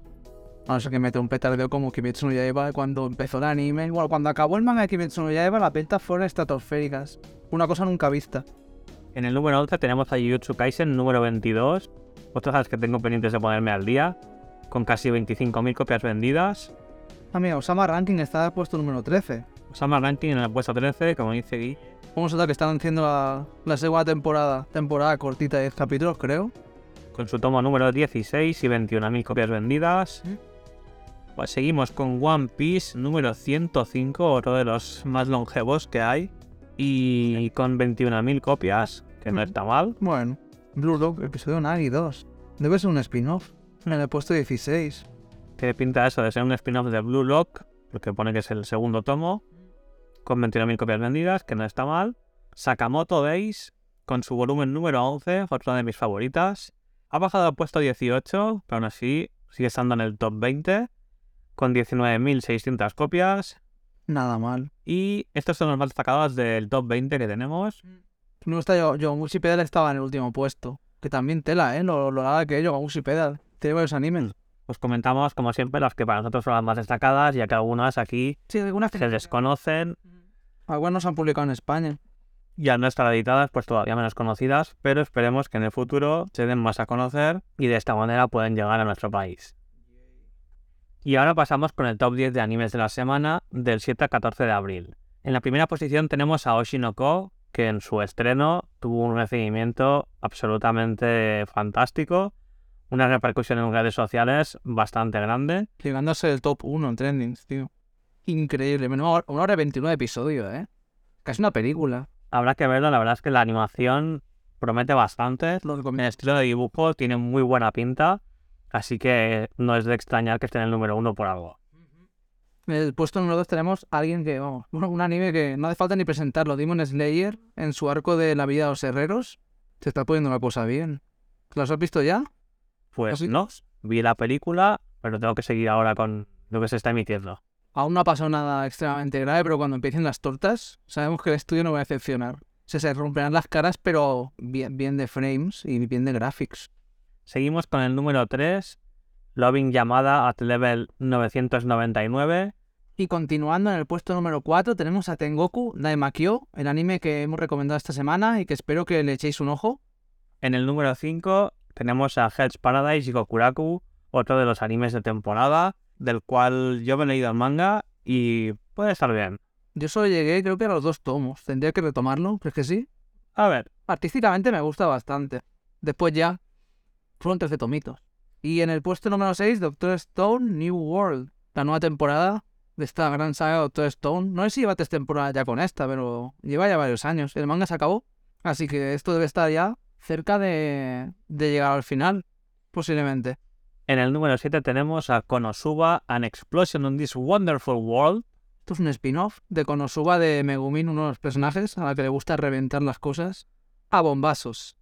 A no ser que mete un petardeo como Kimetsu no Yaiba cuando empezó el anime. Bueno, cuando acabó el manga de Kimetsu no Yaiba las ventas fueron estratosféricas. Una cosa nunca vista. En el número 11 tenemos a Jujutsu Kaisen número 22, otras de las que tengo pendientes de ponerme al día, con casi 25.000 copias vendidas. Ah, mira, Osama Ranking está puesto número 13. Osama Ranking en el puesto 13, como dice Gui. Vamos a ver que están haciendo la, la segunda temporada. Temporada cortita de 10 capítulos, creo. con su tomo número 16 y 21.000 copias vendidas. Pues seguimos con One Piece número 105, otro de los más longevos que hay. Y con 21.000 copias, que no está mal. Bueno, Blue Lock, episodio Nagi 2. Debe ser un spin-off. En el puesto 16. Tiene pinta eso de ser un spin-off de Blue Lock, lo que pone que es el segundo tomo, con 21.000 copias vendidas, que no está mal. Sakamoto Days, con su volumen número 11, otra de mis favoritas. Ha bajado al puesto 18, pero aún así sigue estando en el top 20, con 19.600 copias. Nada mal. Y estos son los más destacados del top 20 que tenemos. No está yo, Yomushi Pedal estaba en el último puesto. Que también tela, ¿eh? Lo, lo nada que es Yomushi Pedal. Tiene varios animes. Os comentamos, como siempre, las que para nosotros son las más destacadas, ya que algunas aquí Sí, algunas se desconocen Algunas no se han publicado en España. y al no estar editadas, pues todavía menos conocidas, pero esperemos que en el futuro se den más a conocer y de esta manera pueden llegar a nuestro país. Y ahora pasamos con el top 10 de animes de la semana del 7 al 14 de abril. En la primera posición tenemos a Oshinoko, que en su estreno tuvo un recibimiento absolutamente fantástico, una repercusión en redes sociales bastante grande. Ser el top 1 en trendings, tío. Increíble. Una hora- una hora y 29 episodios, ¿eh? Casi una película. Habrá que verlo, la verdad es que la animación promete bastante, El estilo de dibujo tiene muy buena pinta, así que no es de extrañar que esté en el número uno por algo. En el puesto número 2 tenemos a alguien que, vamos, bueno, un anime que no hace falta ni presentarlo. Demon Slayer, en su arco de la vida de los herreros, se está poniendo la cosa bien. ¿Los has visto ya? Pues ¿Así? no, vi la película, pero tengo que seguir ahora con lo que se está emitiendo. Aún no ha pasado nada extremadamente grave, pero cuando empiecen las tortas, sabemos que el estudio no va a decepcionar. Se, se romperán las caras, pero bien, bien de frames y bien de graphics. Seguimos con el número 3, Loving Llamada at Level 999. Y continuando en el puesto número 4 tenemos a Tengoku Daimakyo, el anime que hemos recomendado esta semana y que espero que le echéis un ojo. En el número 5 tenemos a Hell's Paradise y Gokuraku, otro de los animes de temporada, del cual yo me he leído el manga y puede estar bien. Yo solo llegué creo que a los dos tomos, tendría que retomarlo, ¿crees que sí? A ver, Artísticamente me gusta bastante. Después ya fueron 13 tomitos. Y en el puesto número 6, Doctor Stone New World, la nueva temporada de esta gran saga Doctor Stone. No sé si lleva tres temporadas ya con esta, pero lleva ya varios años. El manga se acabó, así que esto debe estar ya cerca de, de llegar al final, posiblemente. En el número 7 tenemos a Konosuba, An Explosion on This Wonderful World. Esto es un spin-off de Konosuba de Megumin, uno de los personajes a la que le gusta reventar las cosas a bombazos.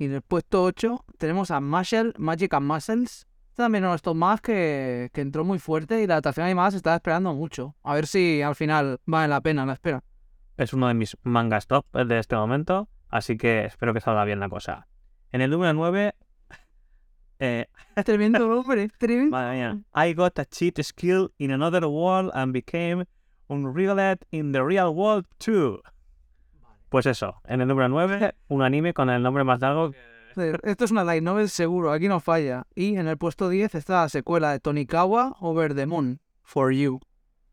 Y en el puesto 8 tenemos a Marshall Magic and Muscles. Este También uno de estos más que, que entró muy fuerte y la adaptación animada se estaba esperando mucho. A ver si al final vale la pena la espera. Es uno de mis mangas top de este momento, así que espero que salga bien la cosa. En el número 9, eh, Es tremendo, hombre. Tremendo. madre mía, I got a cheat skill in another world and became unrealed in the real world too. Pues eso, en el número 9, un anime con el nombre más largo. Esto es una light novel seguro, aquí no falla. Y en el puesto 10 está la secuela de Tonikawa Over the Moon, For You,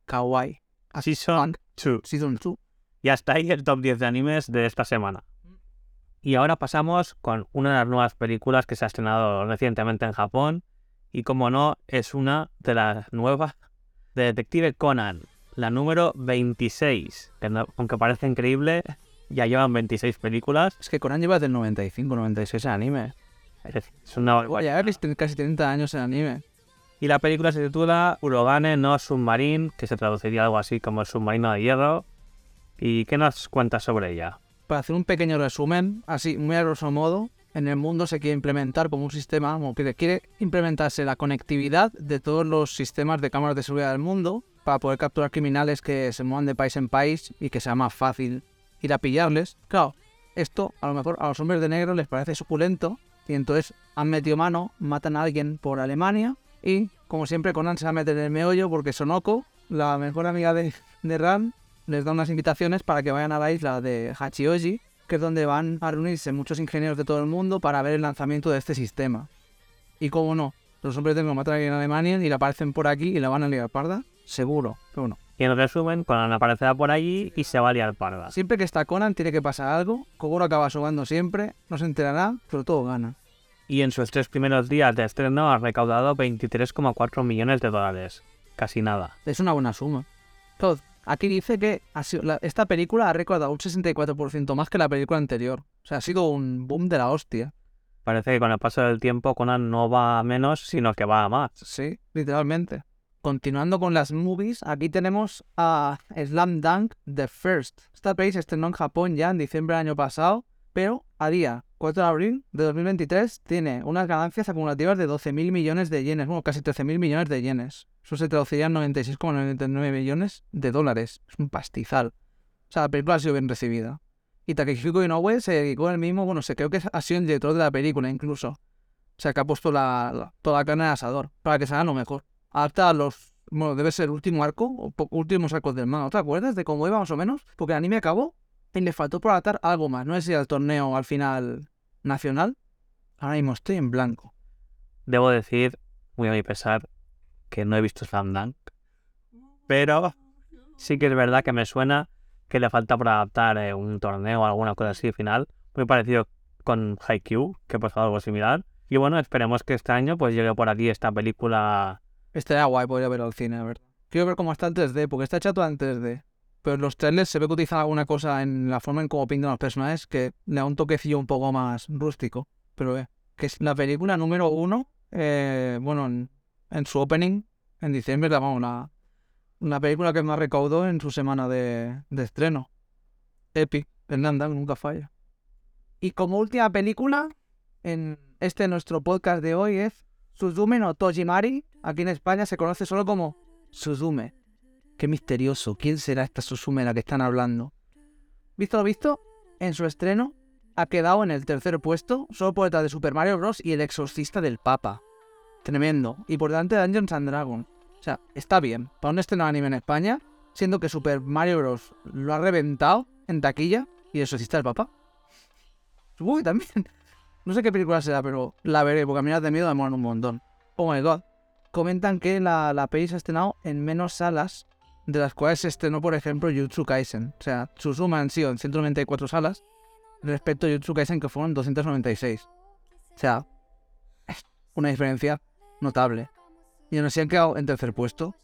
Kawaii, Season 2. Season 2. Y hasta ahí el top 10 de animes de esta semana. Y ahora pasamos con una de las nuevas películas que se ha estrenado recientemente en Japón. Y como no, es una de las nuevas de Detective Conan, la número 26. Que no- aunque parece increíble, ya llevan 26 películas. Es que Conan lleva desde el 95, 96 en anime. Es decir, es una ya tiene casi 30 años en anime. Y la película se titula Urogane no Submarine, que se traduciría algo así como el submarino de hierro. ¿Y qué nos cuentas sobre ella? Para hacer un pequeño resumen, así, muy a grosso modo, en el mundo se quiere implementar como un sistema, como que quiere implementarse la conectividad de todos los sistemas de cámaras de seguridad del mundo para poder capturar criminales que se muevan de país en país y que sea más fácil ir a pillarles. Claro, esto a lo mejor a los hombres de negro les parece suculento y entonces han metido mano, matan a alguien por Alemania y, como siempre, Conan se va a meter en el meollo porque Sonoko, la mejor amiga de, de Ran, les da unas invitaciones para que vayan a la isla de Hachioji, que es donde van a reunirse muchos ingenieros de todo el mundo para ver el lanzamiento de este sistema. Y como no, los hombres de negro matan a alguien en Alemania y le aparecen por aquí y la van a liar parda, seguro, pero no. Y en resumen, Conan aparecerá por allí y se va a liar parda. Siempre que está Conan tiene que pasar algo, Kogoro acaba sobando siempre, no se enterará, pero todo gana. Y en sus tres primeros días de estreno ha recaudado 23,4 millones de dólares. Casi nada. Es una buena suma. Claro, aquí dice que ha sido- la- esta película ha recaudado un 64% más que la película anterior. O sea, ha sido un boom de la hostia. Parece que con el paso del tiempo Conan no va a menos, sino que va a más. Sí, literalmente. Continuando con las movies, aquí tenemos a Slam Dunk The First. Esta peli se estrenó en Japón ya en diciembre del año pasado, pero a día 4 de abril de 2023 tiene unas ganancias acumulativas de 12.000 millones de yenes, bueno, casi 13.000 millones de yenes. Eso se traduciría en 96,99 millones de dólares. Es un pastizal. O sea, la película ha sido bien recibida. Y Takehiko Inoue se dedicó él mismo, bueno, se creo que ha sido el director de la película incluso. O sea, que ha puesto toda la carne al asador para que salga lo mejor. Adapta a los. Bueno, debe ser último arco o últimos arcos del manga. ¿Te acuerdas de cómo iba más o menos? Porque el anime acabó y le faltó por adaptar algo más. No sé si al torneo al final nacional. Ahora mismo estoy en blanco. Debo decir, muy a mi pesar, que no he visto Slam Dunk. Pero sí que es verdad que me suena que le falta por adaptar eh, un torneo o alguna cosa así final. Muy parecido con Haikyuu, que pasó algo similar. Y bueno, esperemos que este año pues llegue por aquí esta película. Estaría guay, podría verlo al cine, a ver. Quiero ver cómo está el 3D, porque está hecha toda en 3D. Pero en los trailers se ve que utilizan alguna cosa en la forma en cómo pintan los personajes que le da un toquecillo un poco más rústico. Pero eh, que es la película número uno, eh, bueno, en, en su opening, en diciembre, la, la, la película que más recaudó en su semana de, de estreno. Epic, Fernanda, nunca falla. Y como última película, en este nuestro podcast de hoy es Suzume no Tojimari. Aquí en España se conoce solo como Suzume. Qué misterioso. ¿Quién será esta Suzume de la que están hablando? Visto lo visto, en su estreno ha quedado en el tercer puesto, solo por detrás de Super Mario Bros. y El Exorcista del Papa. Tremendo. Y por delante de Dungeons and Dragons. O sea, está bien. Para un estreno anime en España, siendo que Super Mario Bros. lo ha reventado en taquilla y El Exorcista del Papa. Uy, también. No sé qué película será, pero la veré, porque a mí las de miedo me un montón. Oh my god. Comentan que la, la peli se ha estrenado en menos salas de las cuales se estrenó, por ejemplo, Jutsu Kaisen. O sea, su suma han sido en 194 salas respecto a Jutsu Kaisen que fueron 296. O sea, es una diferencia notable. Y así han quedado en tercer puesto.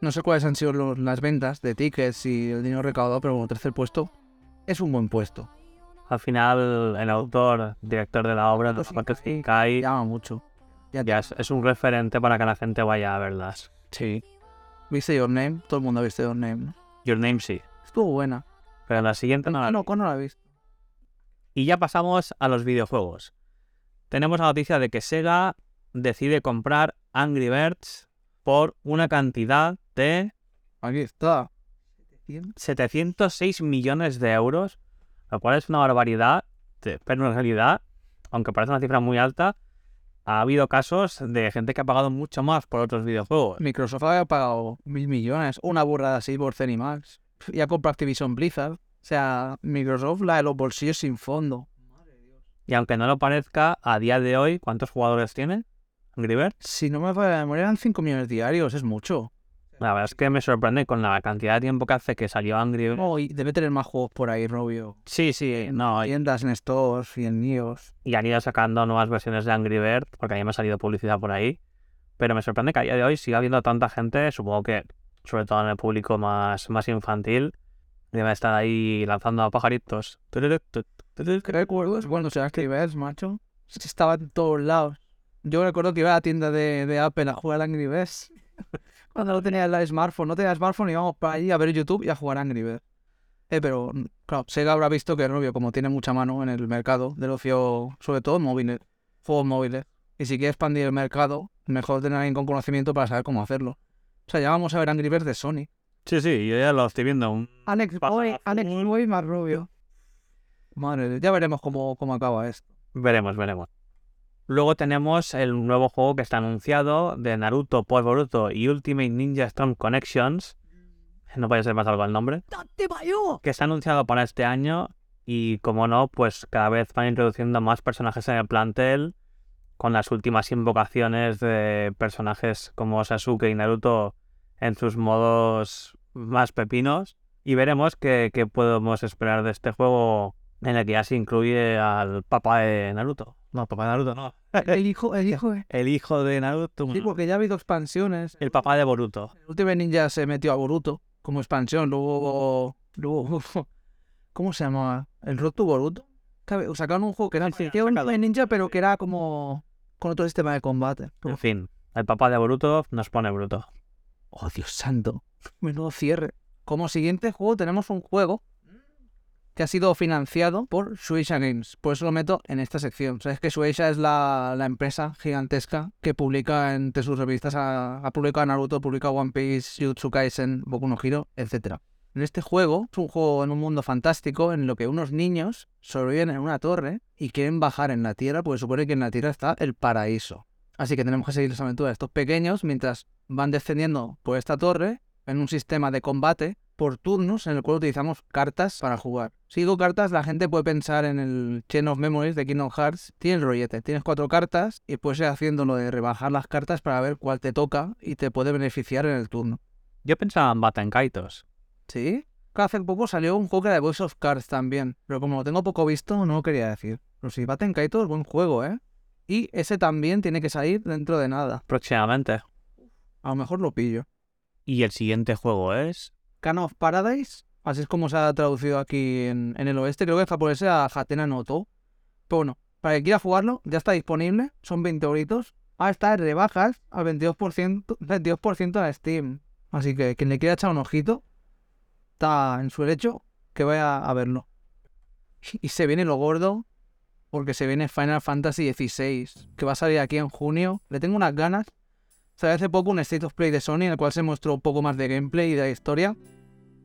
No sé cuáles han sido las ventas de tickets y el dinero recaudado, pero bueno, tercer puesto es un buen puesto. Al final, el autor, director de la obra, Makoto sí. Shinkai, Llama mucho. ya es, es un referente para que la gente vaya a verlas. Sí. ¿Viste Your Name? Todo el mundo ha visto Your Name, ¿no? Your Name sí, Estuvo buena. pero en la siguiente no la no. ¿cuándo la he visto? Y ya pasamos a los videojuegos. Tenemos la noticia de que Sega decide comprar Angry Birds por una cantidad de Aquí está. 706 millones de euros, lo cual es una barbaridad, pero en realidad, aunque parece una cifra muy alta, ha habido casos de gente que ha pagado mucho más por otros videojuegos. Microsoft había pagado mil millones. Una burrada así por Zenimax. Ya compró Activision Blizzard. O sea, Microsoft, la de los bolsillos sin fondo. Y aunque no lo parezca, a día de hoy, ¿cuántos jugadores tiene Birds? Si no me falla la memoria, eran 5 millones diarios, es mucho. La verdad es que me sorprende con la cantidad de tiempo que hace que salió Angry Birds. Oh, y debe tener más juegos por ahí, Robio. Sí, sí, no. Y, Tiendas en stores y en Nios. y han ido sacando nuevas versiones de Angry Birds, porque a mí me ha salido publicidad por ahí. Pero me sorprende que a día de hoy siga habiendo tanta gente, supongo que sobre todo en el público más, más infantil, debe estar ahí lanzando a pajaritos. ¿Qué recuerdo? Es cuando se escribes, macho. Es que Estaba en todos lados. Yo recuerdo que iba a la tienda de, de Apple a jugar Angry Birds. Cuando no tenía el smartphone, no tenía smartphone, íbamos para allí a ver YouTube y a jugar Angry Birds. Eh, pero, mm, claro, Sega habrá visto que Rubio, como tiene mucha mano en el mercado del ocio, sobre todo móviles, juegos móviles, y si quiere expandir el mercado, mejor tener a alguien con conocimiento para saber cómo hacerlo. O sea, ya vamos a ver Angry Birds de Sony. Sí, sí, yo ya lo estoy viendo. Un... Alex Boy. Alex Boy más rubio. Madre, ya veremos cómo, cómo acaba esto. Veremos, veremos. Luego tenemos el nuevo juego que está anunciado de Naruto por Boruto y Ultimate Ninja Storm Connections. No puede ser más algo el nombre. Que está anunciado para este año y como no, pues cada vez van introduciendo más personajes en el plantel con las últimas invocaciones de personajes como Sasuke y Naruto en sus modos más pepinos. Y veremos qué, qué podemos esperar de este juego en el que ya se incluye al papá de Naruto. No, papá de Naruto no. El hijo, el hijo, eh. El hijo de Naruto. Sí, porque ya ha habido expansiones. El papá de Boruto. El Ultimate Ninja se metió a Boruto como expansión. Luego. Luego. ¿Cómo se llama? ¿El Road to Boruto? Sacaron un juego que era sacado. Ultimate Ninja, pero que era como. con otro sistema de combate. En fin, el papá de Boruto nos pone bruto. Oh, Dios santo. Menudo cierre. Como siguiente juego tenemos un juego que ha sido financiado por Shueisha Games. Por eso lo meto en esta sección. Sabes que Shueisha es la, empresa gigantesca que publica entre sus revistas, ha, ha publicado Naruto, publica One Piece, Jujutsu Kaisen, Boku no Hero, etc. En este juego, es un juego en un mundo fantástico en lo que unos niños sobreviven en una torre y quieren bajar en la tierra, porque supone que en la tierra está el paraíso. Así que tenemos que seguir las aventuras de estos pequeños mientras van descendiendo por esta torre en un sistema de combate por turnos en el cual utilizamos cartas para jugar. Si digo cartas, la gente puede pensar en el Chain of Memories de Kingdom Hearts. Tienes rollete, tienes cuatro cartas y puedes ir haciendo lo de rebajar las cartas para ver cuál te toca y te puede beneficiar en el turno. Yo pensaba en Batenkaitos. ¿Sí? Hace poco salió un juego que era de Voice of Cards también, pero como lo tengo poco visto, no lo quería decir. Pero sí, Baten Kaito es buen juego, ¿eh? Y ese también tiene que salir dentro de nada. Próximamente. A lo mejor lo pillo. Y el siguiente juego es. Can of Paradise, así es como se ha traducido aquí en, en el oeste, creo que es para ponerse a Hatena no To. Pero bueno, para que quiera jugarlo, ya está disponible, son 20 euritos. Ah, está en rebajas al 22%, 22% en Steam. Así que quien le quiera echar un ojito, está en su derecho que vaya a verlo. Y se viene lo gordo, porque se viene Final Fantasy XVI, que va a salir aquí en junio. Le tengo unas ganas. Salió hace poco un State of Play de Sony en el cual se mostró un poco más de gameplay y de historia.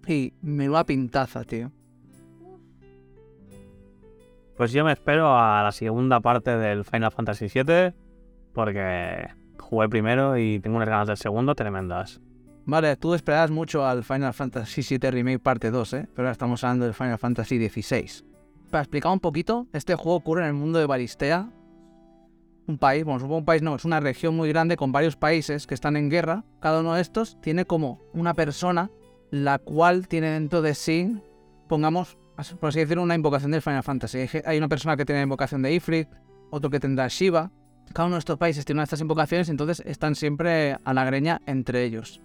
Y me va pintaza, tío. Pues yo me espero a la segunda parte del Final Fantasy VII. Porque jugué primero y tengo unas ganas del segundo tremendas. Vale, tú esperabas mucho al Final Fantasy VII Remake parte 2, ¿eh? Pero ahora estamos hablando del Final Fantasy XVI. Para explicar un poquito, este juego ocurre en el mundo de Baristea. Un país, bueno, supongo un país no, es una región muy grande con varios países que están en guerra. Cada uno de estos tiene como una persona la cual tiene dentro de sí, pongamos, por así decirlo, una invocación del Final Fantasy. Hay una persona que tiene la invocación de Ifrit, otro que tendrá Shiva. Cada uno de estos países tiene una de estas invocaciones, entonces están siempre a la greña entre ellos.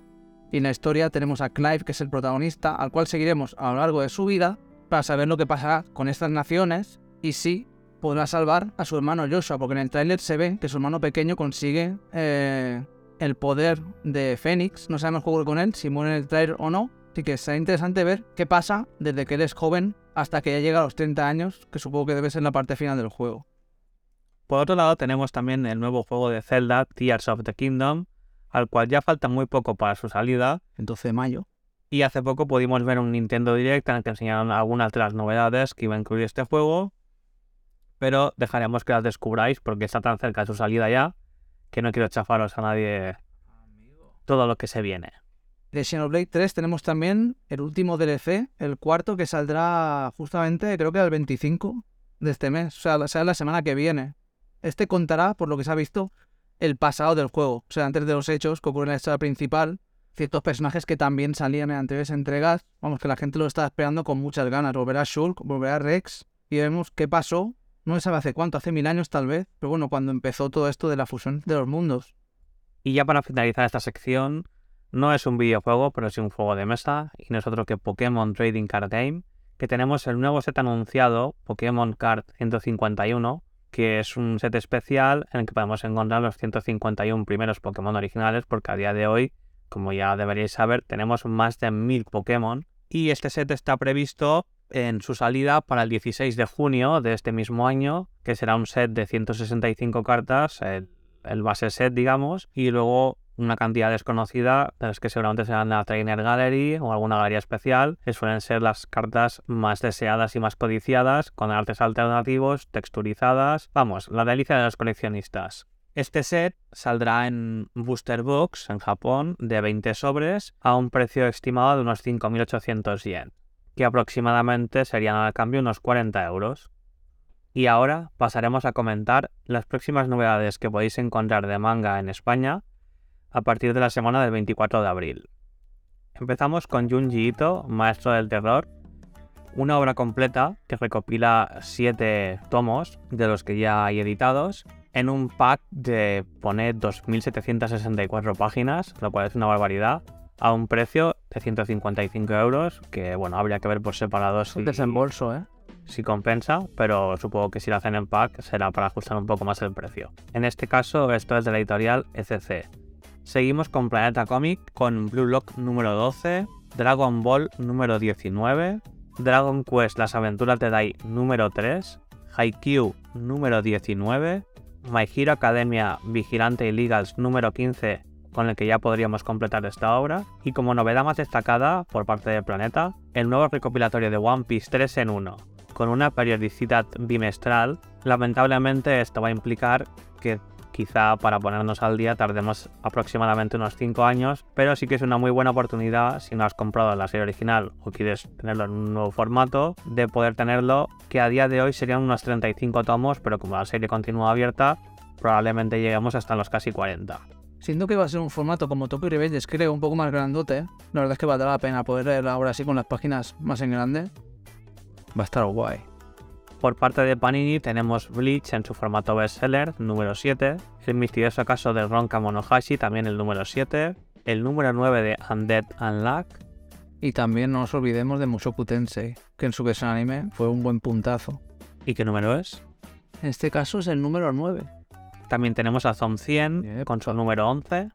Y en la historia tenemos a Clive, que es el protagonista, al cual seguiremos a lo largo de su vida para saber lo que pasará con estas naciones y si podrá salvar a su hermano Joshua, porque en el tráiler se ve que su hermano pequeño consigue eh, el poder de Fénix. No sabemos jugar con él, si muere en el tráiler o no. Así que será interesante ver qué pasa desde que él es joven hasta que ya llega a los 30 años, que supongo que debe ser la parte final del juego. Por otro lado, tenemos también el nuevo juego de Zelda, Tears of the Kingdom, al cual ya falta muy poco para su salida. El 12 de mayo. Y hace poco pudimos ver un Nintendo Direct en el que enseñaron algunas de las novedades que iba a incluir este juego. Pero dejaremos que las descubráis porque está tan cerca de su salida ya que no quiero chafaros a nadie todo lo que se viene. De Xenoblade 3 tenemos también el último DLC, el cuarto, que saldrá justamente, creo que el 25 de este mes, o sea, será la semana que viene. Este contará, por lo que se ha visto, el pasado del juego, o sea, antes de los hechos que ocurren en la historia principal, ciertos personajes que también salían en anteriores entregas, vamos, que la gente lo está esperando con muchas ganas. Volverá Shulk, volverá Rex, y vemos qué pasó, no sabe hace cuánto, hace mil años tal vez, pero bueno, cuando empezó todo esto de la fusión de los mundos. Y ya para finalizar esta sección, no es un videojuego, pero sí un juego de mesa, y no es otro que Pokémon Trading Card Game, que tenemos el nuevo set anunciado, Pokémon Card 151, que es un set especial en el que podemos encontrar los 151 primeros Pokémon originales, porque a día de hoy, como ya deberíais saber, tenemos más de 1000 Pokémon, y este set está previsto en su salida para el 16 de junio de este mismo año, que será un set de 165 cartas, el, base set, digamos, y luego una cantidad desconocida, de las que seguramente serán la Trainer Gallery o alguna galería especial, que suelen ser las cartas más deseadas y más codiciadas, con artes alternativos, texturizadas, vamos, la delicia de los coleccionistas. Este set saldrá en Booster Box en Japón de 20 sobres a un precio estimado de unos 5.800 yen, que aproximadamente serían al cambio unos 40 euros. Y ahora pasaremos a comentar las próximas novedades que podéis encontrar de manga en España a partir de la semana del 24 de abril. Empezamos con Junji Ito, Maestro del Terror, una obra completa que recopila 7 tomos de los que ya hay editados en un pack de pone 2.764 páginas, lo cual es una barbaridad, a un precio de 155 euros, que bueno, habría que ver por separado si, Un desembolso, ¿eh? si compensa, pero supongo que si lo hacen en pack será para ajustar un poco más el precio. En este caso, esto es de la editorial ECC. Seguimos con Planeta Comic, con Blue Lock número 12, Dragon Ball número 19, Dragon Quest Las Aventuras de Dai número 3, Haikyuu número 19, My Hero Academia Vigilante Illegals número 15, con el que ya podríamos completar esta obra, y como novedad más destacada por parte de Planeta, el nuevo recopilatorio de One Piece 3 en 1, con una periodicidad bimestral. Lamentablemente esto va a implicar que quizá para ponernos al día tardemos aproximadamente unos 5 años, pero sí que es una muy buena oportunidad si no has comprado la serie original o quieres tenerlo en un nuevo formato, de poder tenerlo, que a día de hoy serían unos 35 tomos, pero como la serie continúa abierta, probablemente lleguemos hasta los casi 40. Siento que va a ser un formato como Tokyo Revengers, creo, un poco más grandote. La verdad es que valdrá la pena poder leer ahora sí con las páginas más en grande. Va a estar guay. Por parte de Panini tenemos Bleach en su formato bestseller, número 7, el misterioso caso de Ronka Monohashi, también el número 7, el número 9 de Undead Unluck, Y también no nos olvidemos de Mushoku Tensei, que en su versión anime fue un buen puntazo. ¿y qué número es? En este caso es el número 9. También tenemos a Zom 100 Yep. con su número 11,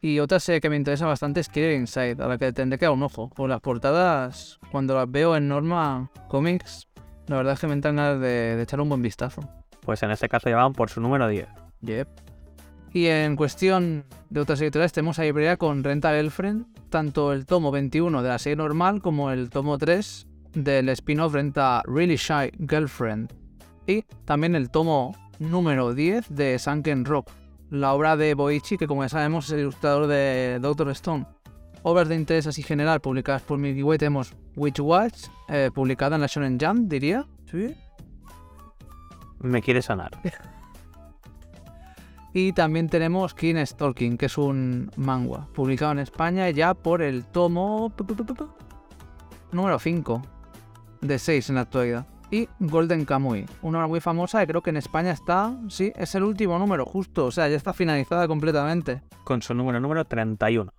Y otra serie que me interesa bastante es Killer Inside, a la que tendré que dar un ojo. Por las portadas, cuando las veo en Norma Comics, la verdad es que me entran ganas de, de echar un buen vistazo. pues en este caso llevaban por su número 10. Yep. Y en cuestión de otras editoriales tenemos a Ibrea con Rental Girlfriend, tanto el tomo 21 de la serie normal como el tomo 3 del spin-off Renta Really Shy Girlfriend. Y también el tomo número 10 de Sunken Rock, la obra de Boichi, que como ya sabemos es el ilustrador de Doctor Stone. Obras de interés así general publicadas por Milky Way tenemos Witch Watch, eh, publicada en la Shonen Jump, diría. Sí. Me quiere sonar. Y también tenemos King Stalking, que es un manga publicado en España ya por el tomo número 5 de 6 en la actualidad. Y Golden Kamuy, una obra muy famosa que creo que en España está, sí, es el último número justo, o sea, ya está finalizada completamente. con su número número 31.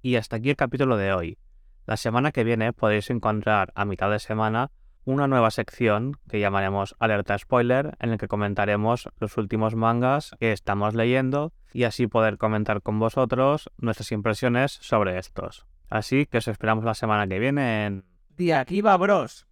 Y hasta aquí el capítulo de hoy. La semana que viene podéis encontrar a mitad de semana una nueva sección que llamaremos Alerta Spoiler, en el que comentaremos los últimos mangas que estamos leyendo y así poder comentar con vosotros nuestras impresiones sobre estos. Así que os esperamos la semana que viene en... De aquí va, bros.